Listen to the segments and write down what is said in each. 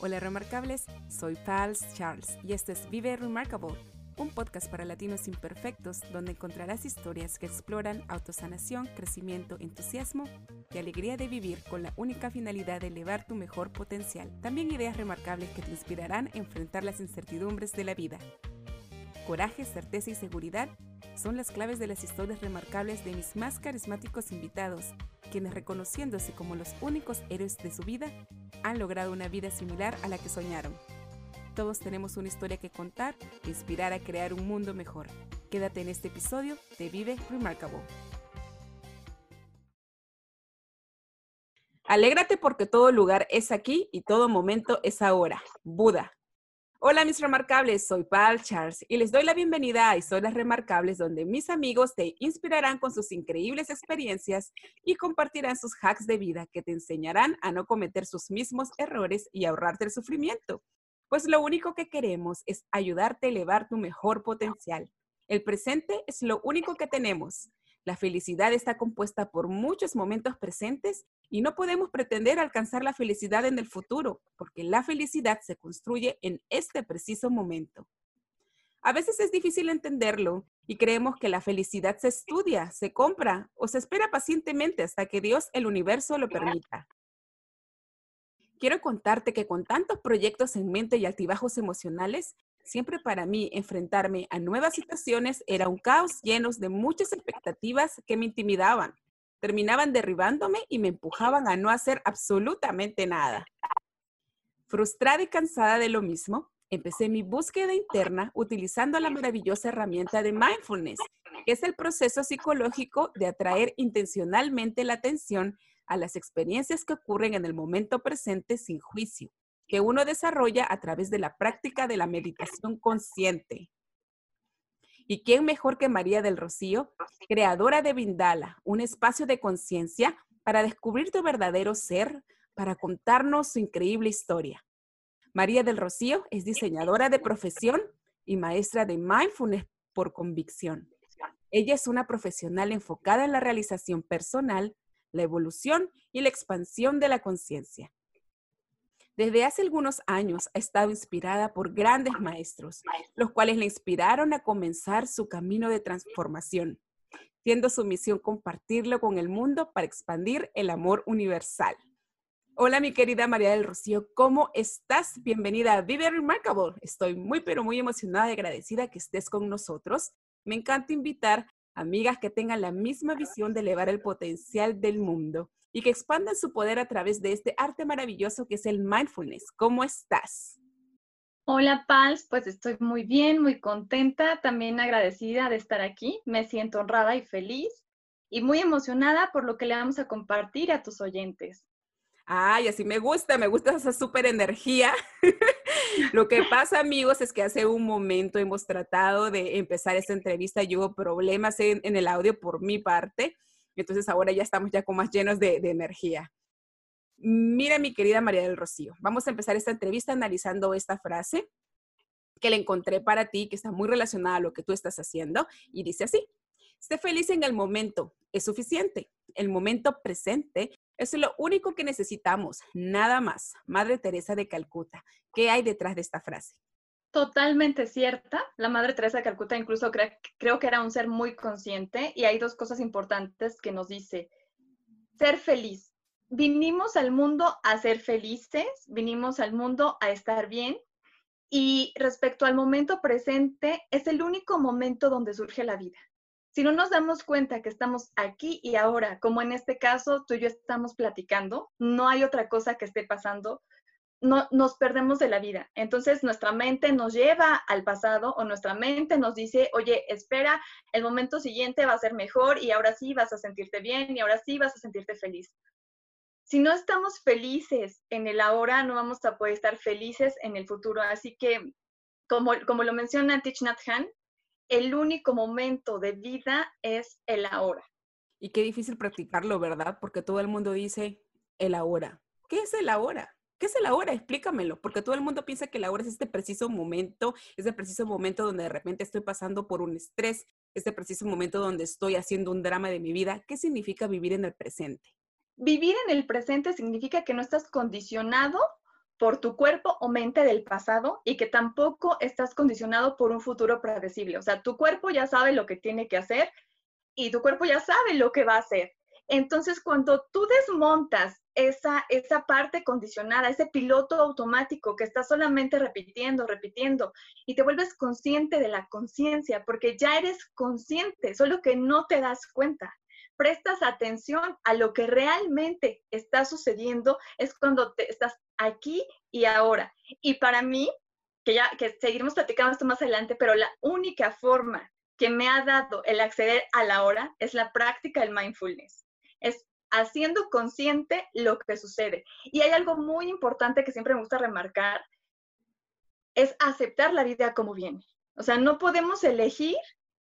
Hola remarcables, soy Pals Charles y este es Vive Remarkable, un podcast para latinos imperfectos donde encontrarás historias que exploran autosanación, crecimiento, entusiasmo y alegría de vivir con la única finalidad de elevar tu mejor potencial. También ideas remarcables que te inspirarán a enfrentar las incertidumbres de la vida. Coraje, certeza y seguridad son las claves de las historias remarcables de mis más carismáticos invitados, quienes reconociéndose como los únicos héroes de su vida, han logrado una vida similar a la que soñaron. Todos tenemos una historia que contar e inspirar a crear un mundo mejor. Quédate en este episodio de Vive Remarkable. Alégrate porque todo lugar es aquí y todo momento es ahora. Buda. Hola mis remarcables, soy Paul Charles y les doy la bienvenida a Historias Remarcables donde mis amigos te inspirarán con sus increíbles experiencias y compartirán sus hacks de vida que te enseñarán a no cometer sus mismos errores y ahorrarte el sufrimiento. Pues lo único que queremos es ayudarte a elevar tu mejor potencial. El presente es lo único que tenemos. La felicidad está compuesta por muchos momentos presentes y no podemos pretender alcanzar la felicidad en el futuro, porque la felicidad se construye en este preciso momento. A veces es difícil entenderlo y creemos que la felicidad se estudia, se compra o se espera pacientemente hasta que Dios, el universo, lo permita. Quiero contarte que con tantos proyectos en mente y altibajos emocionales, Siempre para mí enfrentarme a nuevas situaciones era un caos lleno de muchas expectativas que me intimidaban. Terminaban derribándome y me empujaban a no hacer absolutamente nada. Frustrada y cansada de lo mismo, empecé mi búsqueda interna utilizando la maravillosa herramienta de mindfulness, que es el proceso psicológico de atraer intencionalmente la atención a las experiencias que ocurren en el momento presente sin juicio que uno desarrolla a través de la práctica de la meditación consciente. ¿Y quién mejor que María del Rocío, creadora de Vindala, un espacio de conciencia para descubrir tu verdadero ser, para contarnos su increíble historia? María del Rocío es diseñadora de profesión y maestra de mindfulness por convicción. Ella es una profesional enfocada en la realización personal, la evolución y la expansión de la conciencia. Desde hace algunos años ha estado inspirada por grandes maestros, los cuales le inspiraron a comenzar su camino de transformación, siendo su misión compartirlo con el mundo para expandir el amor universal. Hola mi querida María del Rocío, ¿cómo estás? Bienvenida a Vive Remarkable. Estoy muy pero muy emocionada y agradecida que estés con nosotros. Me encanta invitar amigas que tengan la misma visión de elevar el potencial del mundo y que expandan su poder a través de este arte maravilloso que es el mindfulness. ¿Cómo estás? Hola, Pals, pues estoy muy bien, muy contenta, también agradecida de estar aquí. Me siento honrada y feliz y muy emocionada por lo que le vamos a compartir a tus oyentes. Ay, así me gusta, me gusta esa súper energía. Lo que pasa, amigos, es que hace un momento hemos tratado de empezar esta entrevista y hubo problemas en, en el audio por mi parte. Entonces ahora ya estamos ya con más llenos de, energía. Mira, mi querida María del Rocío, vamos a empezar esta entrevista analizando esta frase que le encontré para ti, que está muy relacionada a lo que tú estás haciendo, y dice así, esté feliz en el momento, es suficiente. El momento presente es lo único que necesitamos, nada más. Madre Teresa de Calcuta, ¿qué hay detrás de esta frase? Totalmente cierta. La Madre Teresa de Calcuta incluso creo que era un ser muy consciente y hay dos cosas importantes que nos dice. Ser feliz. Vinimos al mundo a ser felices, vinimos al mundo a estar bien y respecto al momento presente, es el único momento donde surge la vida. Si no nos damos cuenta que estamos aquí y ahora, como en este caso tú y yo estamos platicando, no hay otra cosa que esté pasando, no, nos perdemos de la vida. Entonces nuestra mente nos lleva al pasado o nuestra mente nos dice, oye, espera, el momento siguiente va a ser mejor y ahora sí vas a sentirte bien y ahora sí vas a sentirte feliz. si no estamos felices en el ahora, no vamos a poder estar felices en el futuro. Así que, como, como lo menciona Thich Nhat el único momento de vida es el ahora. Y qué difícil practicarlo, ¿verdad? Porque todo el mundo dice el ahora. ¿Qué es el ahora? ¿Qué es el ahora? Explícamelo, porque todo el mundo piensa que el ahora es este preciso momento, este preciso momento donde de repente estoy pasando por un estrés, este preciso momento donde estoy haciendo un drama de mi vida. ¿Qué significa vivir en el presente? Vivir en el presente significa que no estás condicionado por tu cuerpo o mente del pasado y que tampoco estás condicionado por un futuro predecible. O sea, tu cuerpo ya sabe lo que tiene que hacer y tu cuerpo ya sabe lo que va a hacer. Entonces, cuando tú desmontas esa, esa parte condicionada, ese piloto automático que está solamente repitiendo, repitiendo, y te vuelves consciente de la conciencia, porque ya eres consciente, solo que no te das cuenta prestas atención a lo que realmente está sucediendo, es cuando te estás aquí y ahora. Y para mí, que ya que seguiremos platicando esto más adelante, pero la única forma que me ha dado el acceder a la hora es la práctica del mindfulness. Es haciendo consciente lo que sucede. Y hay algo muy importante que siempre me gusta remarcar, es aceptar la vida como viene. O sea, no podemos elegir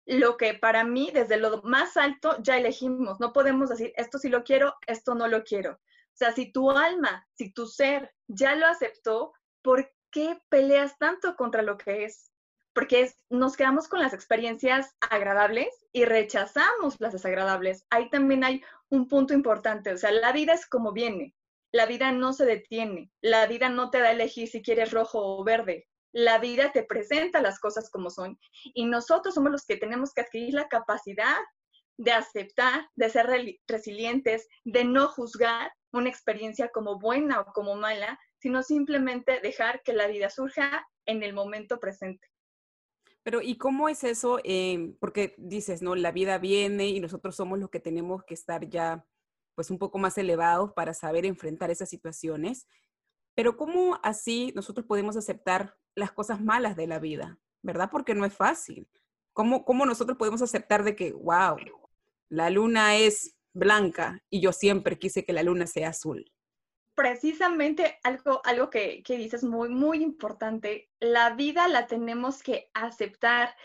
lo que para mí, desde lo más alto, ya elegimos. No podemos decir, esto sí lo quiero, esto no lo quiero. O sea, si tu alma, si tu ser ya lo aceptó, ¿por qué peleas tanto contra lo que es? Porque nos quedamos con las experiencias agradables y rechazamos las desagradables. Ahí también hay un punto importante. O sea, la vida es como viene. La vida no se detiene. La vida no te da a elegir si quieres rojo o verde la vida te presenta las cosas como son y nosotros somos los que tenemos que adquirir la capacidad de aceptar, de ser resilientes, de no juzgar una experiencia como buena o como mala, sino simplemente dejar que la vida surja en el momento presente. Pero ¿y cómo es eso? Eh, porque dices, ¿no? La vida viene y nosotros somos los que tenemos que estar ya pues un poco más elevados para saber enfrentar esas situaciones. Pero ¿cómo así nosotros podemos aceptar las cosas malas de la vida, ¿verdad? Porque no es fácil. ¿Cómo, cómo nosotros podemos aceptar de que, wow, la luna es blanca y yo siempre quise que la luna sea azul? Precisamente algo, algo que, que dices muy, muy importante, la vida la tenemos que aceptar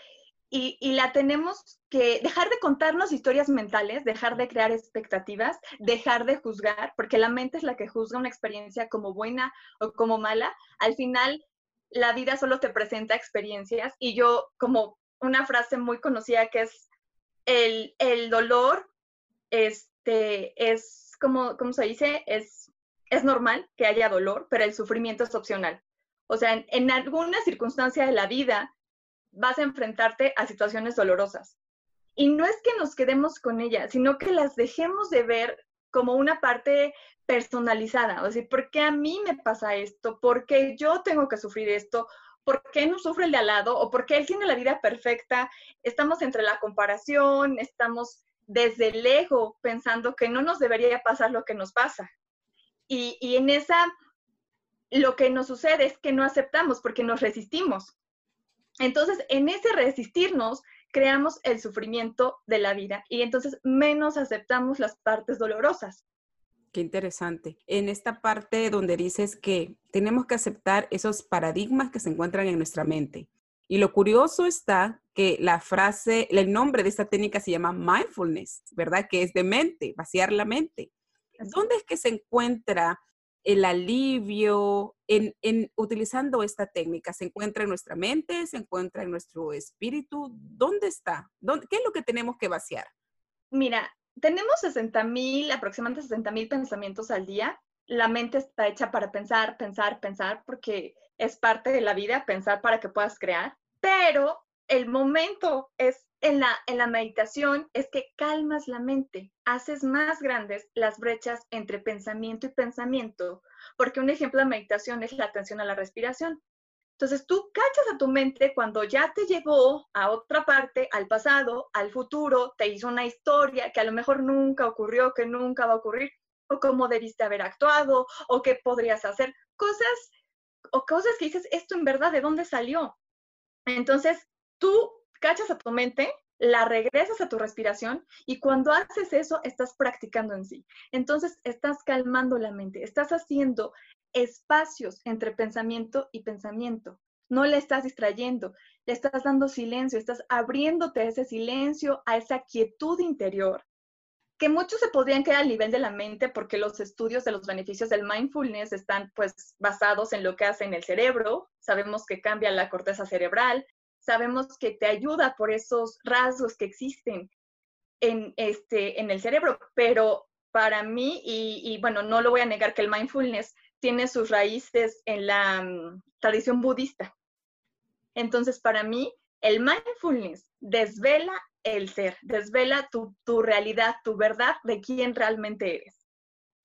y, y, la tenemos que dejar de contarnos historias mentales, dejar de crear expectativas, dejar de juzgar, porque la mente es la que juzga una experiencia como buena o como mala. Al final, la vida solo te presenta experiencias y yo como una frase muy conocida que es el, dolor este, es como, ¿cómo se dice? Es, es normal que haya dolor, pero el sufrimiento es opcional. O sea, en, alguna circunstancia de la vida vas a enfrentarte a situaciones dolorosas. Y no es que nos quedemos con ellas, sino que las dejemos de ver como una parte personalizada, o sea, ¿por qué a mí me pasa esto? ¿Por qué yo tengo que sufrir esto? ¿Por qué no sufre el de al lado? ¿O por qué él tiene la vida perfecta? Estamos entre la comparación, estamos desde el ego pensando que no nos debería pasar lo que nos pasa. Y, en esa, lo que nos sucede es que no aceptamos porque nos resistimos. Entonces, en ese resistirnos, creamos el sufrimiento de la vida y entonces menos aceptamos las partes dolorosas. Qué interesante. En esta parte donde dices que tenemos que aceptar esos paradigmas que se encuentran en nuestra mente. Y lo curioso está que la frase, el nombre de esta técnica se llama mindfulness, ¿verdad? Que es de mente, vaciar la mente. ¿Dónde es que se encuentra el alivio en, utilizando esta técnica? ¿Se encuentra en nuestra mente? ¿Se encuentra en nuestro espíritu? ¿Dónde está? ¿Qué es lo que tenemos que vaciar? Mira, tenemos 60 mil, aproximadamente 60 mil pensamientos al día. La mente está hecha para pensar, pensar, pensar, porque es parte de la vida, pensar para que puedas crear. Pero el momento es en la, en la meditación, es que calmas la mente, haces más grandes las brechas entre pensamiento y pensamiento, porque un ejemplo de meditación es la atención a la respiración. Entonces tú cachas a tu mente cuando ya te llevó a otra parte, al pasado, al futuro, te hizo una historia que a lo mejor nunca ocurrió, que nunca va a ocurrir, o cómo debiste haber actuado, o qué podrías hacer, cosas o cosas que dices, esto en verdad, ¿de dónde salió? Entonces tú cachas a tu mente la regresas a tu respiración y cuando haces eso estás practicando en sí. Entonces estás calmando la mente, estás haciendo espacios entre pensamiento y pensamiento. No le estás distrayendo, le estás dando silencio, estás abriéndote a ese silencio, a esa quietud interior, que muchos se podrían quedar al nivel de la mente porque los estudios de los beneficios del mindfulness están pues basados en lo que hace en el cerebro. Sabemos que cambia la corteza cerebral, sabemos que te ayuda por esos rasgos que existen en, este, en el cerebro, pero para mí, y, bueno, no lo voy a negar que el mindfulness tiene sus raíces en la mm, tradición budista. Entonces, para mí, el mindfulness desvela el ser, desvela tu, tu realidad, tu verdad de quién realmente eres.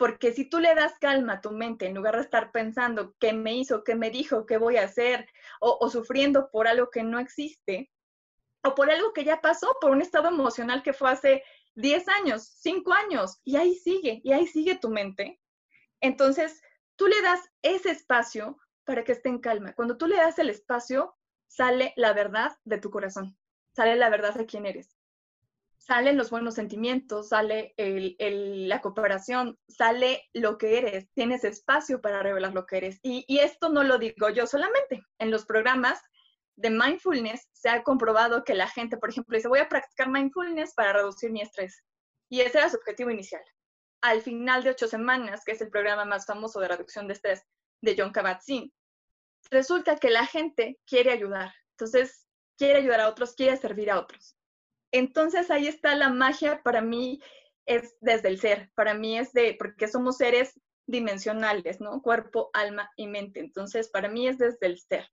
Porque si tú le das calma a tu mente, en lugar de estar pensando qué me hizo, qué me dijo, qué voy a hacer, o, sufriendo por algo que no existe, o por algo que ya pasó, por un estado emocional que fue hace 10 años, 5 años, y ahí sigue, y ahí sigue tu mente. Entonces, tú le das ese espacio para que esté en calma. Cuando tú le das el espacio, sale la verdad de tu corazón, sale la verdad de quién eres salen los buenos sentimientos, sale la cooperación, sale lo que eres, tienes espacio para revelar lo que eres. Y, esto no lo digo yo solamente. En los programas de mindfulness se ha comprobado que la gente, por ejemplo, dice, voy a practicar mindfulness para reducir mi estrés. Y ese era su objetivo inicial. Al final de ocho semanas, que es el programa más famoso de reducción de estrés de John Kabat-Zinn, resulta que la gente quiere ayudar. Entonces, quiere ayudar a otros, quiere servir a otros. Entonces ahí está la magia para mí, es desde el ser, para mí es de, porque somos seres dimensionales, ¿no? Cuerpo, alma y mente. Entonces para mí es desde el ser,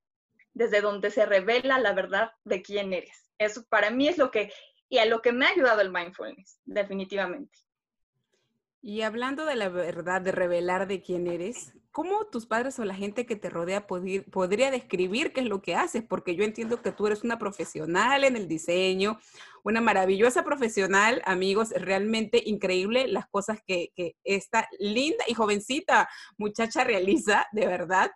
desde donde se revela la verdad de quién eres. Eso para mí es lo que, y a lo que me ha ayudado el mindfulness, definitivamente. Y hablando de la verdad, de revelar de quién eres, ¿cómo tus padres o la gente que te rodea podría describir qué es lo que haces? Porque yo entiendo que tú eres una profesional en el diseño, una maravillosa profesional, amigos, realmente increíble las cosas que, esta linda y jovencita muchacha realiza, de verdad.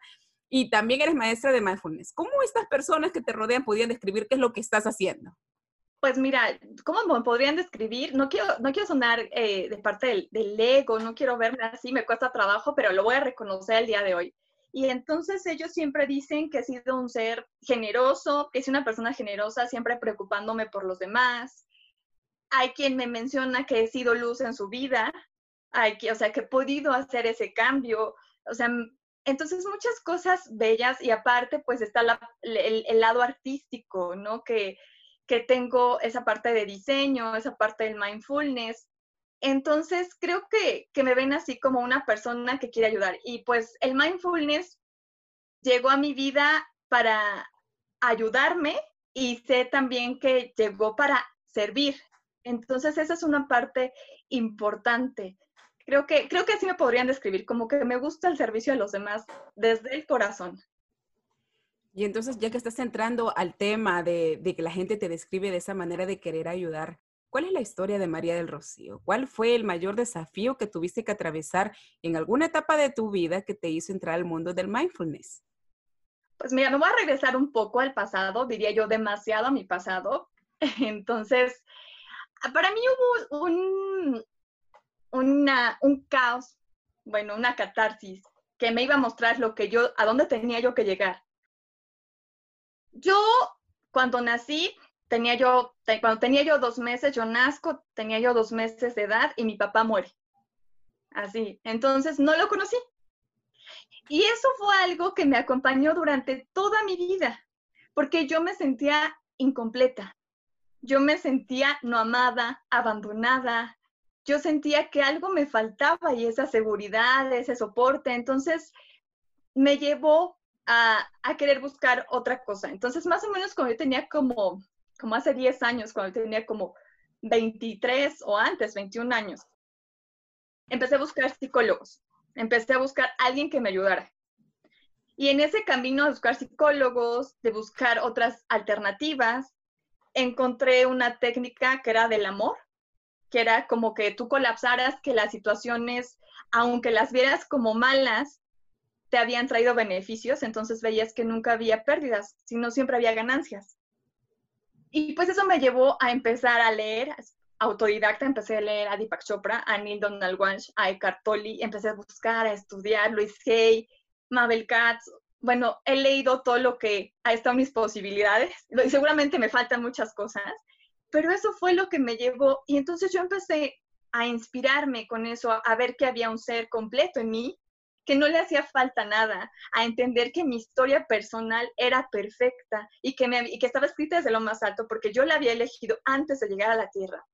Y también eres maestra de mindfulness. ¿Cómo estas personas que te rodean podrían describir qué es lo que estás haciendo? Pues mira, ¿cómo me podrían describir? No quiero, no quiero sonar eh, de parte del, del, ego, no quiero verme así, me cuesta trabajo, pero lo voy a reconocer el día de hoy. Y entonces ellos siempre dicen que he sido un ser generoso, que soy una persona generosa, siempre preocupándome por los demás. Hay quien me menciona que he sido luz en su vida, hay que, o sea, que he podido hacer ese cambio. O sea, entonces muchas cosas bellas y aparte pues está el, el lado artístico, ¿no? Que que tengo esa parte de diseño, esa parte del mindfulness. Entonces, creo que, que me ven así como una persona que quiere ayudar. Y pues el mindfulness llegó a mi vida para ayudarme y sé también que llegó para servir. Entonces, esa es una parte importante. Creo que, creo que así me podrían describir, como que me gusta el servicio a los demás desde el corazón. Y entonces, ya que estás entrando al tema de, que la gente te describe de esa manera de querer ayudar, ¿cuál es la historia de María del Rocío? ¿Cuál fue el mayor desafío que tuviste que atravesar en alguna etapa de tu vida que te hizo entrar al mundo del mindfulness? Pues mira, me voy a regresar un poco al pasado, diría yo demasiado a mi pasado. Entonces, para mí hubo un, un caos, bueno, una catarsis que me iba a mostrar lo que yo, a dónde tenía yo que llegar. Yo, cuando nací, tenía yo, cuando tenía yo dos meses, yo nazco, tenía yo dos meses de edad y mi papá muere. Así, entonces no lo conocí. Y eso fue algo que me acompañó durante toda mi vida, porque yo me sentía incompleta. Yo me sentía no amada, abandonada. Yo sentía que algo me faltaba y esa seguridad, ese soporte. Entonces me llevó a, querer buscar otra cosa. Entonces, más o menos cuando yo tenía como, como hace 10 años, cuando yo tenía como 23 o antes, 21 años, empecé a buscar psicólogos, empecé a buscar alguien que me ayudara. Y en ese camino de buscar psicólogos, de buscar otras alternativas, encontré una técnica que era del amor, que era como que tú colapsaras, que las situaciones, aunque las vieras como malas, te habían traído beneficios, entonces veías que nunca había pérdidas, sino siempre había ganancias. Y pues eso me llevó a empezar a leer, autodidacta, empecé a leer a Deepak Chopra, a Neil Donald Walsh, a Eckhart Tolle, empecé a buscar, a estudiar, Luis Hay, Mabel Katz. Bueno, he leído todo lo que ha estado en mis posibilidades. Y seguramente me faltan muchas cosas, pero eso fue lo que me llevó. Y entonces yo empecé a inspirarme con eso, a ver que había un ser completo en mí que no le hacía falta nada, a entender que mi historia personal era perfecta y que, me, que estaba escrita desde lo más alto porque yo la había elegido antes de llegar a la Tierra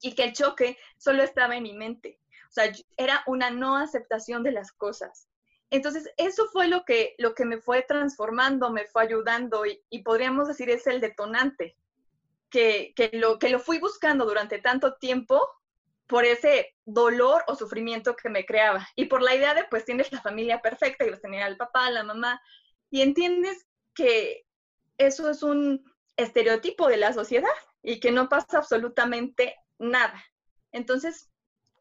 y que el choque solo estaba en mi mente. O sea, era una no aceptación de las cosas. Entonces, eso fue lo que, lo que me fue transformando, me fue ayudando y, y podríamos decir es el detonante, que, que, lo, que lo fui buscando durante tanto tiempo por ese dolor o sufrimiento que me creaba y por la idea de pues tienes la familia perfecta y vas a tener al papá, la mamá y entiendes que eso es un estereotipo de la sociedad y que no pasa absolutamente nada. Entonces,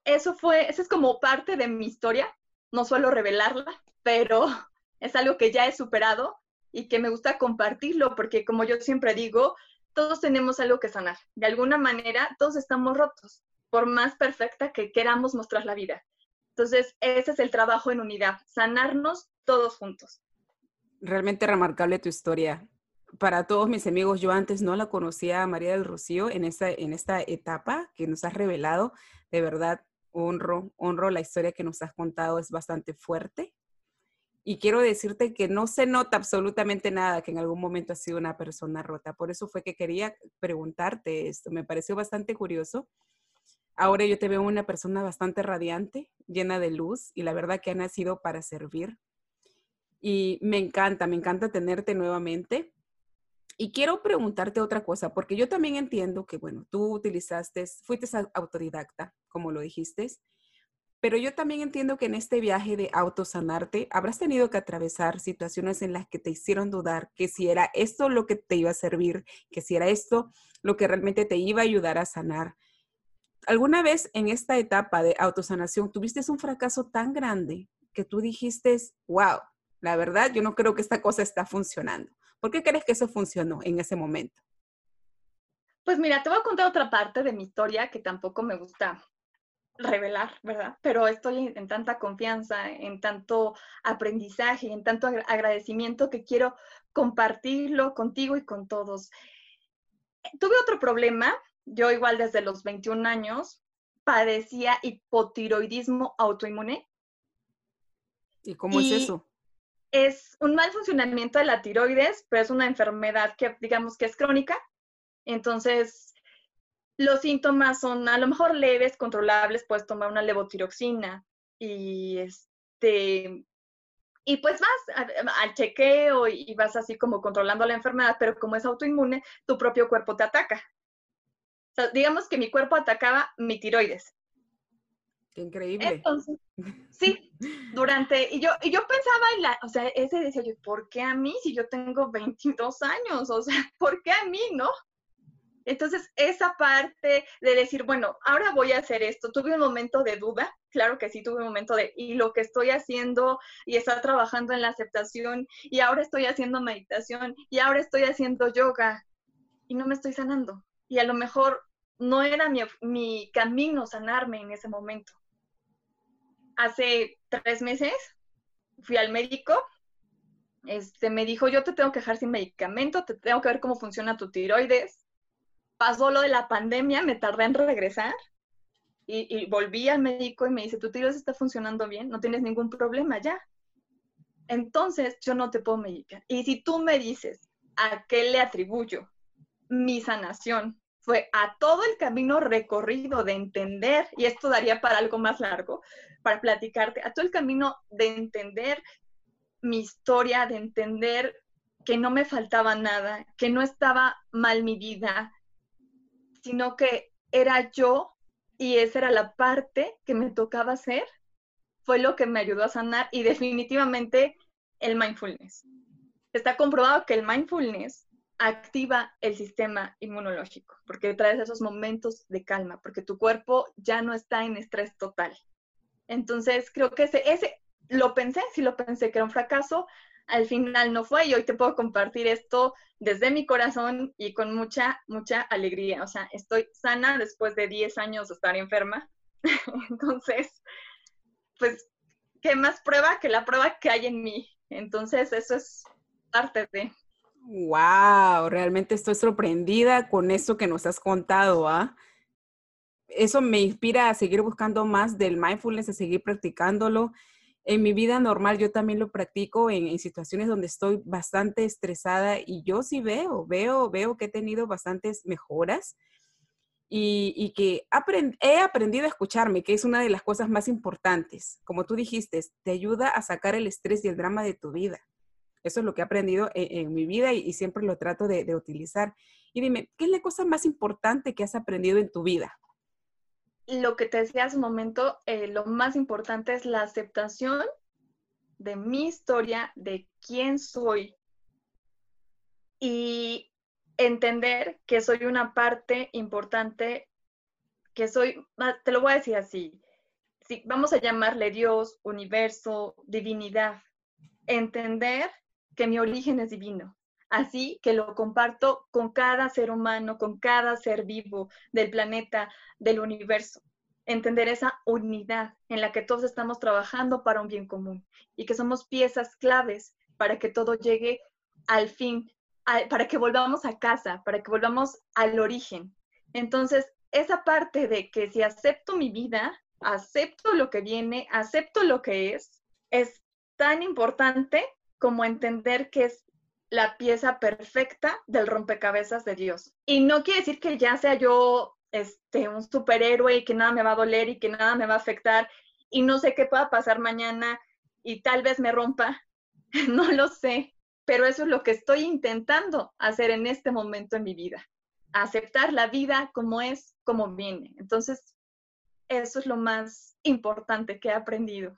eso fue, esa es como parte de mi historia, no suelo revelarla, pero es algo que ya he superado y que me gusta compartirlo porque como yo siempre digo, todos tenemos algo que sanar. De alguna manera, todos estamos rotos por más perfecta que queramos mostrar la vida. Entonces, ese es el trabajo en unidad, sanarnos todos juntos. Realmente remarcable tu historia. Para todos mis amigos, yo antes no la conocía a María del Rocío en esta, en esta etapa que nos has revelado. De verdad, honro, honro la historia que nos has contado, es bastante fuerte. Y quiero decirte que no se nota absolutamente nada que en algún momento has sido una persona rota. Por eso fue que quería preguntarte esto. Me pareció bastante curioso Ahora yo te veo una persona bastante radiante, llena de luz y la verdad que ha nacido para servir. Y me encanta, me encanta tenerte nuevamente. Y quiero preguntarte otra cosa, porque yo también entiendo que, bueno, tú utilizaste, fuiste autodidacta, como lo dijiste, pero yo también entiendo que en este viaje de autosanarte habrás tenido que atravesar situaciones en las que te hicieron dudar que si era esto lo que te iba a servir, que si era esto lo que realmente te iba a ayudar a sanar. ¿Alguna vez en esta etapa de autosanación tuviste un fracaso tan grande que tú dijiste, wow, la verdad, yo no creo que esta cosa está funcionando? ¿Por qué crees que eso funcionó en ese momento? Pues mira, te voy a contar otra parte de mi historia que tampoco me gusta revelar, ¿verdad? Pero estoy en, tanta confianza, en tanto aprendizaje, en tanto agradecimiento que quiero compartirlo contigo y con todos. Tuve otro problema yo igual desde los 21 años padecía hipotiroidismo autoinmune. ¿Y cómo es eso? Es un mal funcionamiento de la tiroides, pero es una enfermedad que digamos que es crónica. Entonces, los síntomas son a lo mejor leves, controlables, puedes tomar una levotiroxina y este y pues vas al chequeo y vas así como controlando la enfermedad, pero como es autoinmune, tu propio cuerpo te ataca digamos que mi cuerpo atacaba mi tiroides. Qué increíble. Entonces, sí, durante, y yo, y yo pensaba en la, o sea, ese decía yo, ¿por qué a mí si yo tengo 22 años? O sea, ¿por qué a mí, no? Entonces, esa parte de decir, bueno, ahora voy a hacer esto, tuve un momento de duda, claro que sí, tuve un momento de, y lo que estoy haciendo y estar trabajando en la aceptación, y ahora estoy haciendo meditación, y ahora estoy haciendo yoga, y no me estoy sanando y a lo mejor no era mi, camino sanarme en ese momento. Hace tres meses fui al médico, este, me dijo, yo te tengo que dejar sin medicamento, te tengo que ver cómo funciona tu tiroides. Pasó lo de la pandemia, me tardé en regresar y, y volví al médico y me dice, tu tiroides está funcionando bien, no tienes ningún problema ya. Entonces, yo no te puedo medicar. Y si tú me dices, ¿a qué le atribuyo mi sanación fue a todo el camino recorrido de entender, y esto daría para algo más largo, para platicarte, a todo el camino de entender mi historia, de entender que no me faltaba nada, que no estaba mal mi vida, sino que era yo y esa era la parte que me tocaba hacer, fue lo que me ayudó a sanar y definitivamente el mindfulness. Está comprobado que el mindfulness activa el sistema inmunológico, porque traes esos momentos de calma, porque tu cuerpo ya no está en estrés total. Entonces, creo que ese, ese lo pensé, sí lo pensé que era un fracaso, al final no fue y hoy te puedo compartir esto desde mi corazón y con mucha, mucha alegría. O sea, estoy sana después de 10 años de estar enferma. Entonces, pues, ¿qué más prueba que la prueba que hay en mí? Entonces, eso es parte de... Wow, realmente estoy sorprendida con eso que nos has contado, ¿ah? Eso me inspira a seguir buscando más del mindfulness, a seguir practicándolo en mi vida normal yo también lo practico en, situaciones donde estoy bastante estresada y yo sí veo, veo, veo que he tenido bastantes mejoras y, que he aprendido a escucharme, que es una de las cosas más importantes. Como tú dijiste, te ayuda a sacar el estrés y el drama de tu vida. Eso es lo que he aprendido en, mi vida y, siempre lo trato de, utilizar. Y dime, ¿qué es la cosa más importante que has aprendido en tu vida? lo que te decía hace un momento, eh, lo más importante es la aceptación de mi historia, de quién soy y entender que soy una parte importante, que soy, te lo voy a decir así, si vamos a llamarle Dios, universo, divinidad, entender que mi origen es divino, así que lo comparto con cada ser humano, con cada ser vivo del planeta, del universo. Entender esa unidad en la que todos estamos trabajando para un bien común y que somos piezas claves para que todo llegue al fin, para que volvamos a casa, para que volvamos al origen. Entonces, esa parte de que si acepto mi vida, acepto lo que viene, acepto lo que es, es tan importante como entender que es la pieza perfecta del rompecabezas de Dios. Y no quiere decir que ya sea yo este, un superhéroe y que nada me va a doler y que nada me va a afectar y no sé qué pueda pasar mañana y tal vez me rompa, no lo sé, pero eso es lo que estoy intentando hacer en este momento en mi vida, aceptar la vida como es, como viene. Entonces, eso es lo más importante que he aprendido.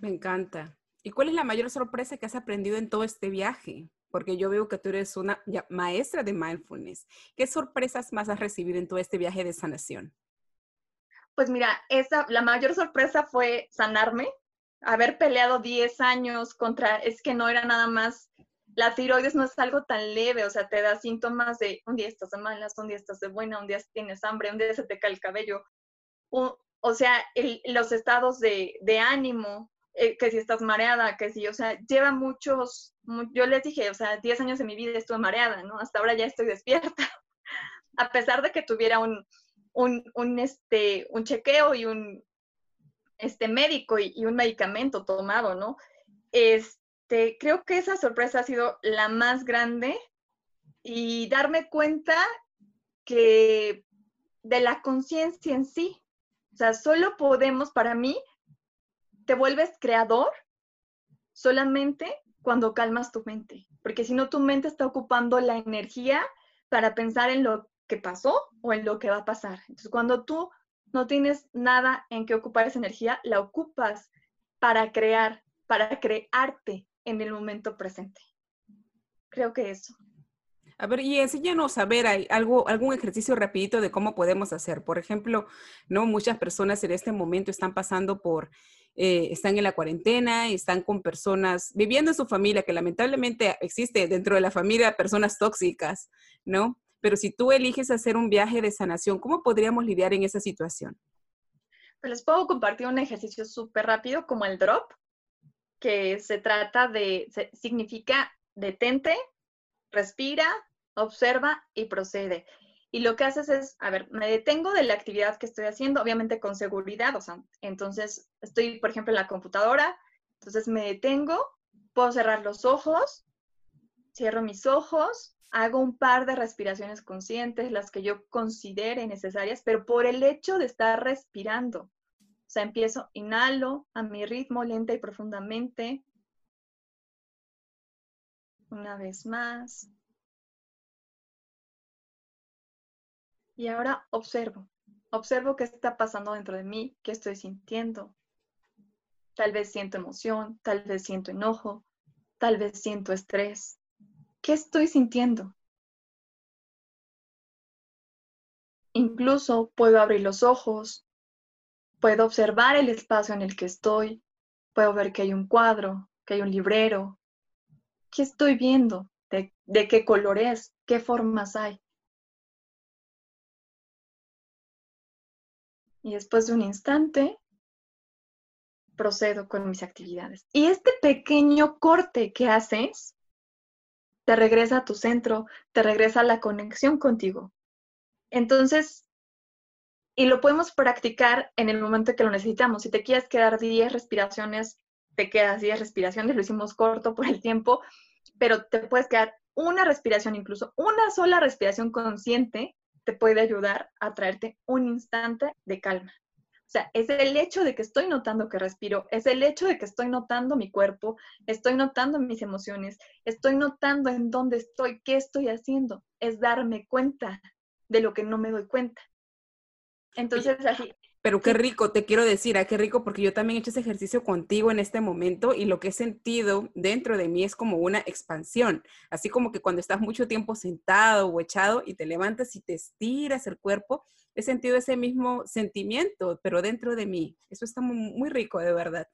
Me encanta. ¿Y cuál es la mayor sorpresa que has aprendido en todo este viaje? Porque yo veo que tú eres una maestra de mindfulness. ¿Qué sorpresas más has recibido en todo este viaje de sanación? Pues mira, esa, la mayor sorpresa fue sanarme, haber peleado 10 años contra, es que no era nada más, la tiroides no es algo tan leve, o sea, te da síntomas de un día estás de malas, un día estás de buena, un día tienes hambre, un día se te cae el cabello, o sea, los estados de, de ánimo, eh, que si estás mareada, que si, o sea, lleva muchos, yo les dije, o sea, 10 años de mi vida estuve mareada, ¿no? Hasta ahora ya estoy despierta. A pesar de que tuviera un, un, un, este, un chequeo y un este, médico y, y, un medicamento tomado, ¿no? Este, creo que esa sorpresa ha sido la más grande y darme cuenta que de la conciencia en sí. O sea, solo podemos, para mí, te vuelves creador solamente cuando calmas tu mente, porque si no tu mente está ocupando la energía para pensar en lo que pasó o en lo que va a pasar. Entonces, cuando tú no tienes nada en que ocupar esa energía, la ocupas para crear, para crearte en el momento presente. Creo que eso. A ver, y enséñanos a ver algo, algún ejercicio rapidito de cómo podemos hacer. Por ejemplo, no muchas personas en este momento están pasando por eh, están en la cuarentena, y están con personas viviendo en su familia, que lamentablemente existe dentro de la familia personas tóxicas, ¿no? Pero si tú eliges hacer un viaje de sanación, ¿cómo podríamos lidiar en esa situación? Pues les puedo compartir un ejercicio súper rápido como el drop, que se trata de, significa detente, respira, observa y procede y lo que haces es, a ver, me detengo de la actividad que estoy haciendo, obviamente con seguridad, o sea, entonces estoy, por ejemplo, en la computadora, entonces me detengo, puedo cerrar los ojos, cierro mis ojos, hago un par de respiraciones conscientes, las que yo considere necesarias, pero por el hecho de estar respirando. O sea, empiezo, inhalo a mi ritmo lenta y profundamente. Una vez más. Y ahora observo, observo qué está pasando dentro de mí, qué estoy sintiendo. Tal vez siento emoción, tal vez siento enojo, tal vez siento estrés. ¿Qué estoy sintiendo? Incluso puedo abrir los ojos, puedo observar el espacio en el que estoy, puedo ver que hay un cuadro, que hay un librero, ¿Qué estoy viendo? ¿De, de qué color es? ¿Qué formas hay? Y después de un instante, procedo con mis actividades. Y este pequeño corte que haces te regresa a tu centro, te regresa a la conexión contigo. Entonces, y lo podemos practicar en el momento que lo necesitamos. Si te quieres quedar 10 respiraciones, te quedas 10 respiraciones, lo hicimos corto por el tiempo, pero te puedes quedar una respiración, incluso una sola respiración consciente te puede ayudar a traerte un instante de calma. O sea, es el hecho de que estoy notando que respiro, es el hecho de que estoy notando mi cuerpo, estoy notando mis emociones, estoy notando en dónde estoy, qué estoy haciendo, es darme cuenta de lo que no me doy cuenta. Entonces, así, pero qué rico, te quiero decir, ah, qué rico, porque yo también he hecho ese ejercicio contigo en este momento y lo que he sentido dentro de mí es como una expansión, así como que cuando estás mucho tiempo sentado o echado y te levantas y te estiras el cuerpo, he sentido ese mismo sentimiento, pero dentro de mí. Eso está muy, rico, de verdad.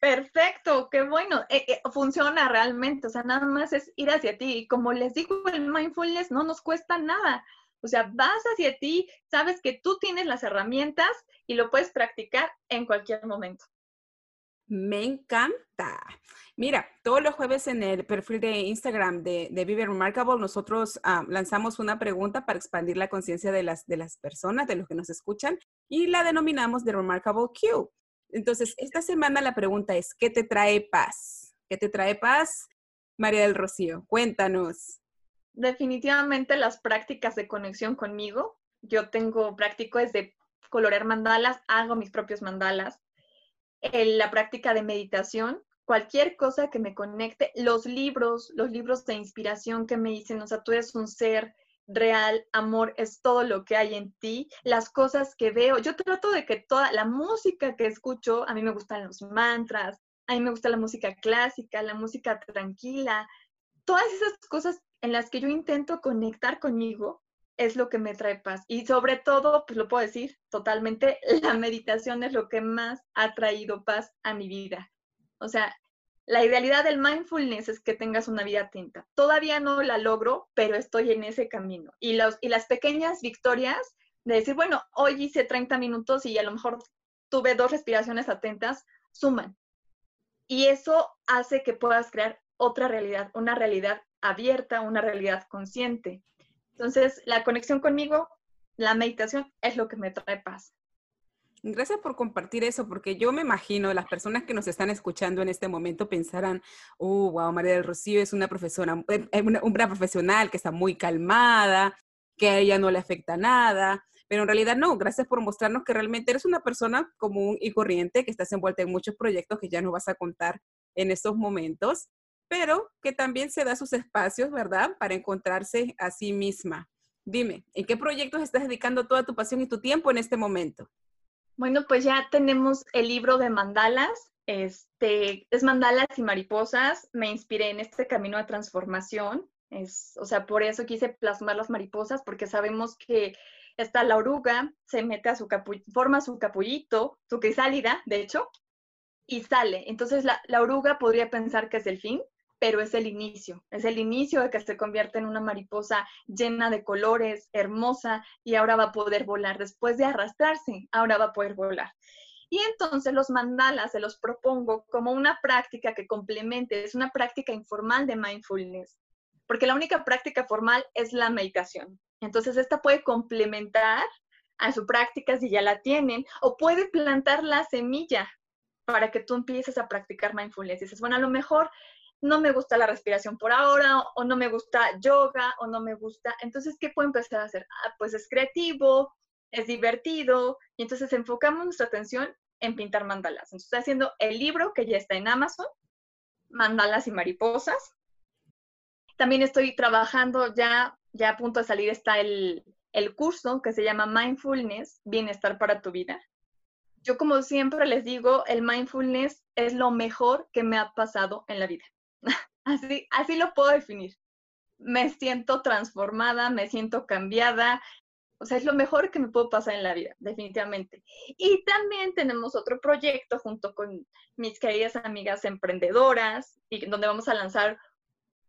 Perfecto, qué bueno. Eh, eh, funciona realmente, o sea, nada más es ir hacia ti. Y como les digo, el mindfulness no nos cuesta nada. O sea, vas hacia ti, sabes que tú tienes las herramientas y lo puedes practicar en cualquier momento. Me encanta. Mira, todos los jueves en el perfil de Instagram de, de Vive Remarkable, nosotros ah, lanzamos una pregunta para expandir la conciencia de las, de las personas, de los que nos escuchan, y la denominamos de Remarkable Q. Entonces, esta semana la pregunta es, ¿qué te trae paz? ¿Qué te trae paz? María del Rocío, cuéntanos definitivamente las prácticas de conexión conmigo. Yo tengo práctico de colorear mandalas, hago mis propios mandalas. la práctica de meditación, cualquier cosa que me conecte, los libros, los libros de inspiración que me dicen, o sea, tú eres un ser real, amor es todo lo que hay en ti, las cosas que veo. Yo trato de que toda la música que escucho, a mí me gustan los mantras, a mí me gusta la música clásica, la música tranquila, todas esas cosas en las que yo intento conectar conmigo es lo que me trae paz. Y sobre todo, pues lo puedo decir totalmente, la meditación es lo que más ha traído paz a mi vida. O sea, la idealidad del mindfulness es que tengas una vida atenta. Todavía no la logro, pero estoy en ese camino. Y, los, y las pequeñas victorias de decir, bueno, hoy hice 30 minutos y a lo mejor tuve dos respiraciones atentas, suman. Y eso hace que puedas crear otra realidad, una realidad abierta, una realidad consciente. Entonces, la conexión conmigo, la meditación es lo que me trae paz. Gracias por compartir eso, porque yo me imagino, las personas que nos están escuchando en este momento pensarán, oh, wow, María del Rocío es una profesora, eh, eh, una, una profesional que está muy calmada, que a ella no le afecta nada, pero en realidad no, gracias por mostrarnos que realmente eres una persona común y corriente, que estás envuelta en muchos proyectos que ya nos vas a contar en estos momentos pero que también se da sus espacios, ¿verdad? Para encontrarse a sí misma. Dime, ¿en qué proyectos estás dedicando toda tu pasión y tu tiempo en este momento? Bueno, pues ya tenemos el libro de mandalas. Este, es mandalas y mariposas. Me inspiré en este camino de transformación. Es, o sea, por eso quise plasmar las mariposas, porque sabemos que está la oruga, se mete a su capullo, forma su capullito, su crisálida, de hecho, y sale. Entonces la, la oruga podría pensar que es el fin, pero es el inicio, es el inicio de que se convierte en una mariposa llena de colores, hermosa, y ahora va a poder volar. Después de arrastrarse, ahora va a poder volar. Y entonces los mandalas se los propongo como una práctica que complemente, es una práctica informal de mindfulness, porque la única práctica formal es la meditación. Entonces esta puede complementar a su práctica si ya la tienen, o puede plantar la semilla para que tú empieces a practicar mindfulness. Y dices, bueno, a lo mejor no me gusta la respiración por ahora, o no me gusta yoga, o no me gusta. Entonces, ¿qué puedo empezar a hacer? Ah, pues es creativo, es divertido, y entonces enfocamos nuestra atención en pintar mandalas. Entonces, estoy haciendo el libro que ya está en Amazon, Mandalas y Mariposas. También estoy trabajando, ya, ya a punto de salir está el, el curso que se llama Mindfulness, Bienestar para tu vida. Yo como siempre les digo, el mindfulness es lo mejor que me ha pasado en la vida. Así, así lo puedo definir. Me siento transformada, me siento cambiada. O sea, es lo mejor que me puedo pasar en la vida, definitivamente. Y también tenemos otro proyecto junto con mis queridas amigas emprendedoras, y donde vamos a lanzar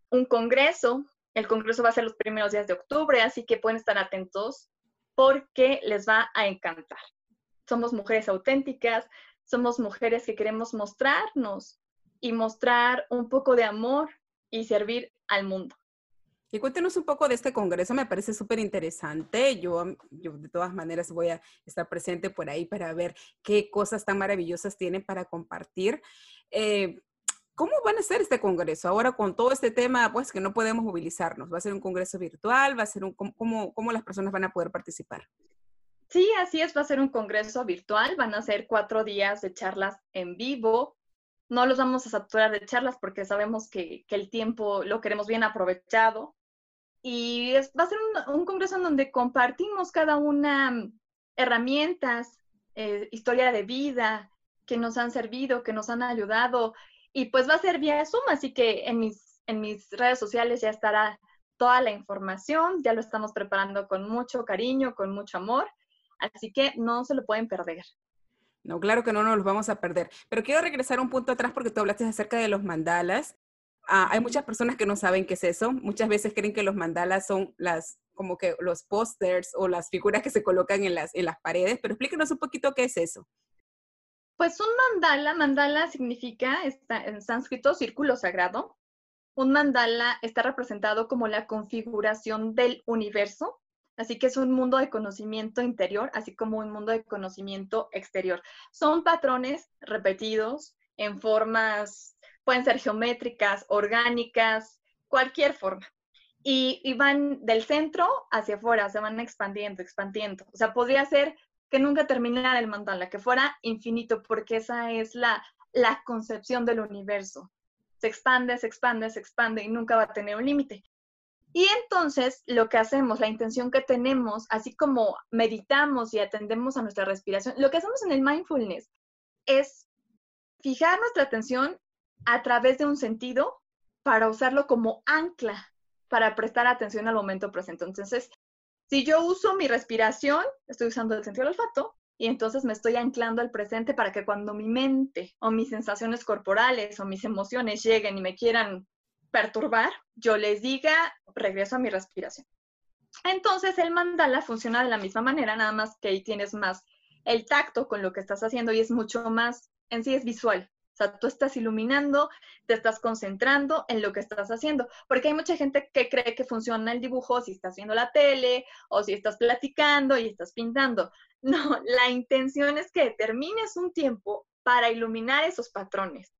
un congreso. El congreso va a ser los primeros días de octubre, así que pueden estar atentos porque les va a encantar. Somos mujeres auténticas, somos mujeres que queremos mostrarnos y mostrar un poco de amor y servir al mundo. Y cuéntenos un poco de este congreso, me parece súper interesante. Yo, yo de todas maneras voy a estar presente por ahí para ver qué cosas tan maravillosas tienen para compartir. Eh, ¿Cómo van a ser este congreso ahora con todo este tema, pues que no podemos movilizarnos? ¿Va a ser un congreso virtual? ¿Va a ser un, cómo, cómo las personas van a poder participar? Sí, así es, va a ser un congreso virtual, van a ser cuatro días de charlas en vivo. No los vamos a saturar de charlas porque sabemos que, el tiempo lo queremos bien aprovechado y va a ser un, congreso en donde compartimos cada una mm, herramientas, eh, historia de vida que nos han servido, que nos han ayudado. Y pues va a ser vía Zoom, así que en mis, en mis redes sociales ya estará toda la información, ya lo estamos preparando con mucho cariño, con mucho amor, así que no se lo pueden perder. No, claro que no nos los vamos a perder. Pero quiero regresar un punto atrás porque tú hablaste acerca de los mandalas Ah, hay muchas personas que no saben qué es eso. Muchas veces creen que los mandalas son las como que los pósters o las figuras que se colocan en las, en las paredes, pero explíquenos un poquito qué es eso. Pues un mandala, mandala significa está en sánscrito círculo sagrado. Un mandala está representado como la configuración del universo, así que es un mundo de conocimiento interior, así como un mundo de conocimiento exterior. Son patrones repetidos en formas pueden ser geométricas, orgánicas, cualquier forma. Y, van del centro hacia afuera, se van expandiendo, expandiendo. O sea, podría ser que nunca terminara el mandala, que fuera infinito, porque esa es la, la concepción del universo. Se expande, se expande, se expande y nunca va a tener un límite. Y entonces lo que hacemos, la intención que tenemos, así como meditamos y atendemos a nuestra respiración, lo que hacemos en el mindfulness es fijar nuestra atención a través de un sentido para usarlo como ancla para prestar atención al momento presente. Entonces, si yo uso mi respiración, estoy usando el sentido del olfato y entonces me estoy anclando al presente para que cuando mi mente o mis sensaciones corporales o mis emociones lleguen y me quieran perturbar, yo les diga, regreso a mi respiración. Entonces el mandala funciona de la misma manera, nada más que ahí tienes más el tacto con lo que estás haciendo y es mucho más, en sí es visual. O sea, tú estás iluminando, te estás concentrando en lo que estás haciendo, porque hay mucha gente que cree que funciona el dibujo si estás viendo la tele o si estás platicando y estás pintando. No, la intención es que determines un tiempo para iluminar esos patrones.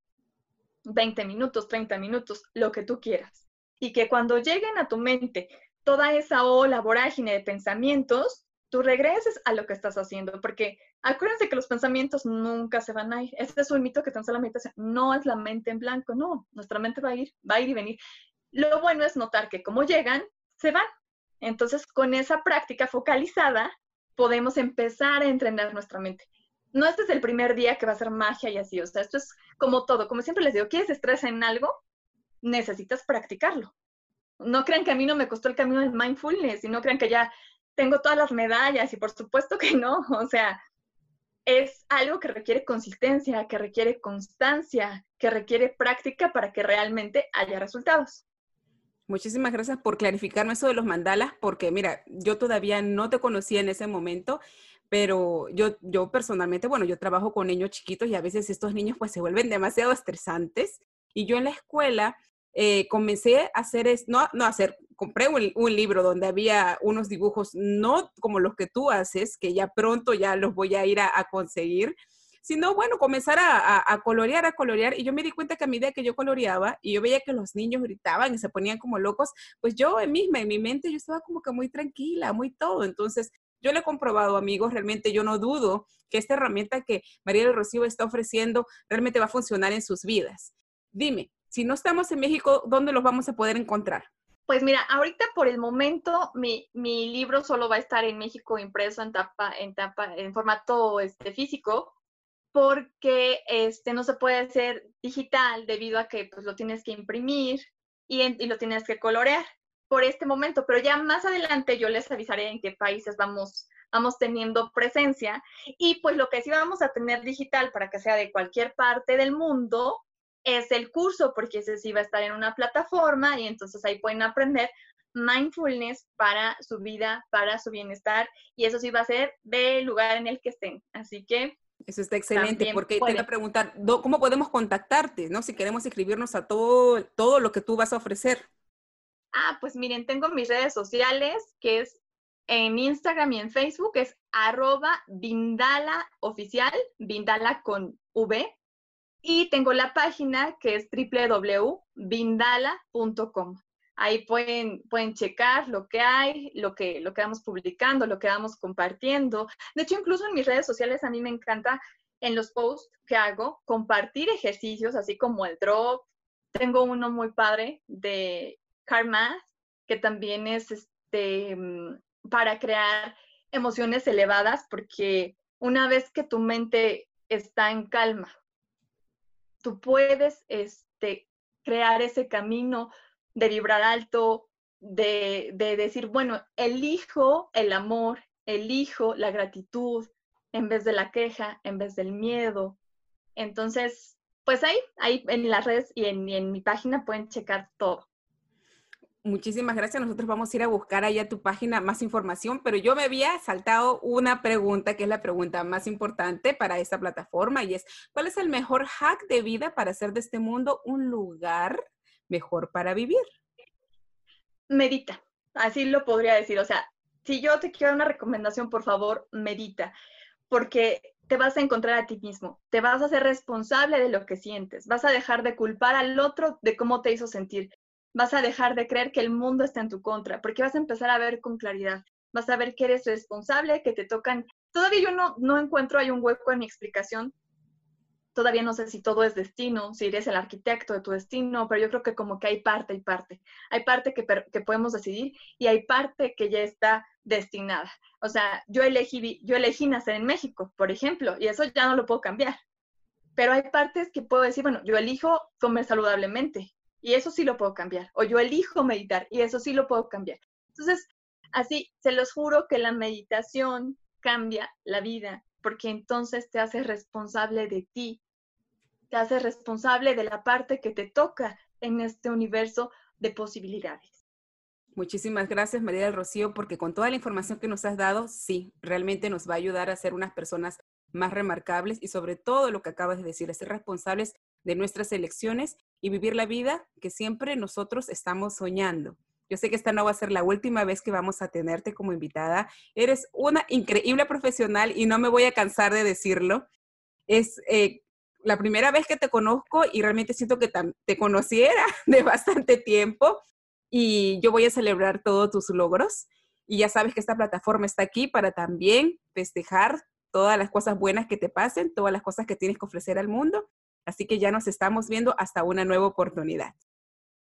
20 minutos, 30 minutos, lo que tú quieras. Y que cuando lleguen a tu mente toda esa ola vorágine de pensamientos, tú regreses a lo que estás haciendo, porque acuérdense que los pensamientos nunca se van a ir. Este es un mito que tan solamente no es la mente en blanco, no, nuestra mente va a ir, va a ir y venir. Lo bueno es notar que como llegan, se van. Entonces, con esa práctica focalizada, podemos empezar a entrenar nuestra mente. No este es el primer día que va a ser magia y así, o sea, esto es como todo. Como siempre les digo, ¿quieres estrés en algo? Necesitas practicarlo. No crean que a mí no me costó el camino del mindfulness y no crean que ya tengo todas las medallas y por supuesto que no, o sea, es algo que requiere consistencia, que requiere constancia, que requiere práctica para que realmente haya resultados. Muchísimas gracias por clarificarme eso de los mandalas, porque mira, yo todavía no te conocía en ese momento, pero yo, yo personalmente, bueno, yo trabajo con niños chiquitos y a veces estos niños pues se vuelven demasiado estresantes. Y yo en la escuela eh, comencé a hacer, es, no, no hacer, compré un, libro donde había unos dibujos, no como los que tú haces, que ya pronto ya los voy a ir a, conseguir, sino bueno, comenzar a, colorear, a colorear. Y yo me di cuenta que a medida que yo coloreaba y yo veía que los niños gritaban y se ponían como locos, pues yo misma, en mi mente, yo estaba como que muy tranquila, muy todo. Entonces, yo le he comprobado, amigos, realmente yo no dudo que esta herramienta que María del Rocío está ofreciendo realmente va a funcionar en sus vidas. Dime, si no estamos en México, ¿dónde los vamos a poder encontrar? Pues mira, ahorita por el momento mi, libro solo va a estar en México impreso en tapa, en tapa, en formato este, físico, porque este, no se puede hacer digital debido a que pues, lo tienes que imprimir y lo tienes que colorear por este momento, pero ya más adelante yo les avisaré en qué países vamos, vamos teniendo presencia y pues lo que sí vamos a tener digital para que sea de cualquier parte del mundo es el curso, porque ese sí va a estar en una plataforma y entonces ahí pueden aprender mindfulness para su vida, para su bienestar y eso sí va a ser del lugar en el que estén. Así que... Eso está excelente, porque te voy a preguntar, ¿cómo podemos contactarte, no? Si queremos inscribirnos a todo, todo lo que tú vas a ofrecer. Ah, pues miren, tengo mis redes sociales, que es en Instagram y en Facebook, es arroba Vindala con V. Y tengo la página que es www.vindala.com. Ahí pueden, pueden checar lo que hay, lo que, lo que vamos publicando, lo que vamos compartiendo. De hecho, incluso en mis redes sociales a mí me encanta en los posts que hago compartir ejercicios, así como el drop. Tengo uno muy padre de Karma, que también es este, mm, para crear emociones elevadas, porque una vez que tu mente está en calma, tú puedes este, crear ese camino de vibrar alto, de, de decir, bueno, elijo el amor, elijo la gratitud en vez de la queja, en vez del miedo. Entonces, pues ahí, ahí en las redes y en, en mi página pueden checar todo. Muchísimas gracias. Nosotros vamos a ir a buscar allá tu página más información, pero yo me había saltado una pregunta que es la pregunta más importante para esta plataforma y es, ¿cuál es el mejor hack de vida para hacer de este mundo un lugar mejor para vivir? Medita, así lo podría decir. O sea, si yo te quiero una recomendación, por favor, medita, porque te vas a encontrar a ti mismo, te vas a ser responsable de lo que sientes, vas a dejar de culpar al otro de cómo te hizo sentir, vas a dejar de creer que el mundo está en tu contra, porque vas a empezar a ver con claridad, vas a ver que eres responsable, que te tocan. Todavía yo no, no encuentro, hay un hueco en mi explicación todavía no sé si todo es destino, si eres el arquitecto de tu destino, pero yo creo que como que hay parte y parte. Hay parte que, que podemos decidir y hay parte que ya está destinada. O sea, yo elegí, yo elegí nacer en México, por ejemplo, y eso ya no lo puedo cambiar. Pero hay partes que puedo decir, bueno, yo elijo comer saludablemente y eso sí lo puedo cambiar. O yo elijo meditar y eso sí lo puedo cambiar. Entonces, así, se los juro que la meditación cambia la vida porque entonces te haces responsable de ti, te haces responsable de la parte que te toca en este universo de posibilidades. Muchísimas gracias, María del Rocío, porque con toda la información que nos has dado, sí, realmente nos va a ayudar a ser unas personas más remarcables y sobre todo lo que acabas de decir, a ser responsables de nuestras elecciones y vivir la vida que siempre nosotros estamos soñando. Yo sé que esta no va a ser la última vez que vamos a tenerte como invitada. Eres una increíble profesional y no me voy a cansar de decirlo. Es eh, la primera vez que te conozco y realmente siento que te conociera de bastante tiempo y yo voy a celebrar todos tus logros. Y ya sabes que esta plataforma está aquí para también festejar todas las cosas buenas que te pasen, todas las cosas que tienes que ofrecer al mundo. Así que ya nos estamos viendo hasta una nueva oportunidad.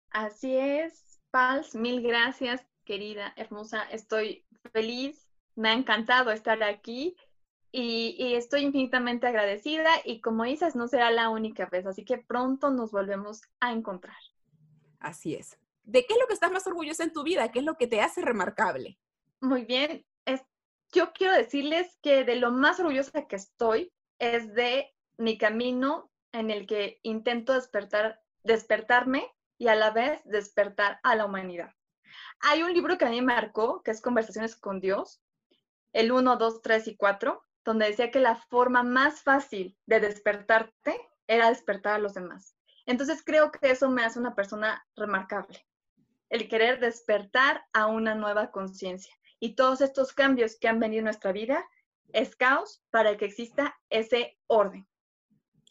Así es. Pals, mil gracias, querida, hermosa. Estoy feliz, me ha encantado estar aquí y, estoy infinitamente agradecida y como dices, no será la única vez, así que pronto nos volvemos a encontrar. Así es. ¿De qué es lo que estás más orgullosa en tu vida? ¿Qué es lo que te hace remarcable? Muy bien. Es, yo quiero decirles que de lo más orgullosa que estoy es de mi camino en el que intento despertar, despertarme y a la vez despertar a la humanidad. Hay un libro que a mí me marcó, que es Conversaciones con Dios, el 1, 2, 3 y 4, donde decía que la forma más fácil de despertarte era despertar a los demás. Entonces creo que eso me hace una persona remarcable, el querer despertar a una nueva conciencia. Y todos estos cambios que han venido en nuestra vida es caos para que exista ese orden.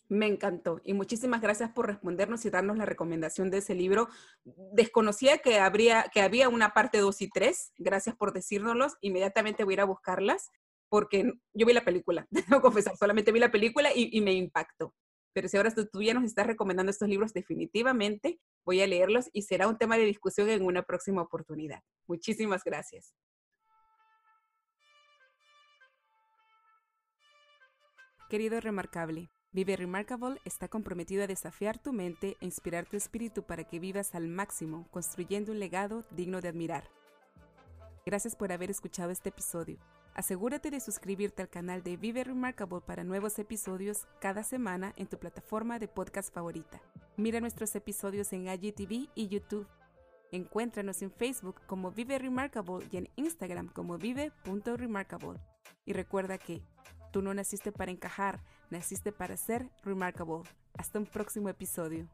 Me encantó y muchísimas gracias por respondernos y darnos la recomendación de ese libro. Desconocía que, habría, que había una parte 2 y 3. Gracias por decírnoslos. Inmediatamente voy a ir a buscarlas porque yo vi la película, que confesar, solamente vi la película y, me impactó. Pero si ahora tú ya nos estás recomendando estos libros, definitivamente voy a leerlos y será un tema de discusión en una próxima oportunidad. Muchísimas gracias. Querido Remarcable, Vive Remarkable está comprometido a desafiar tu mente e inspirar tu espíritu para que vivas al máximo, construyendo un legado digno de admirar. Gracias por haber escuchado este episodio. Asegúrate de suscribirte al canal de Vive Remarkable para nuevos episodios cada semana en tu plataforma de podcast favorita. Mira nuestros episodios en IGTV y YouTube. Encuéntranos en Facebook como Vive Remarkable y en Instagram como vive.remarkable. Y recuerda que tú no naciste para encajar, naciste para ser remarkable. Hasta un próximo episodio.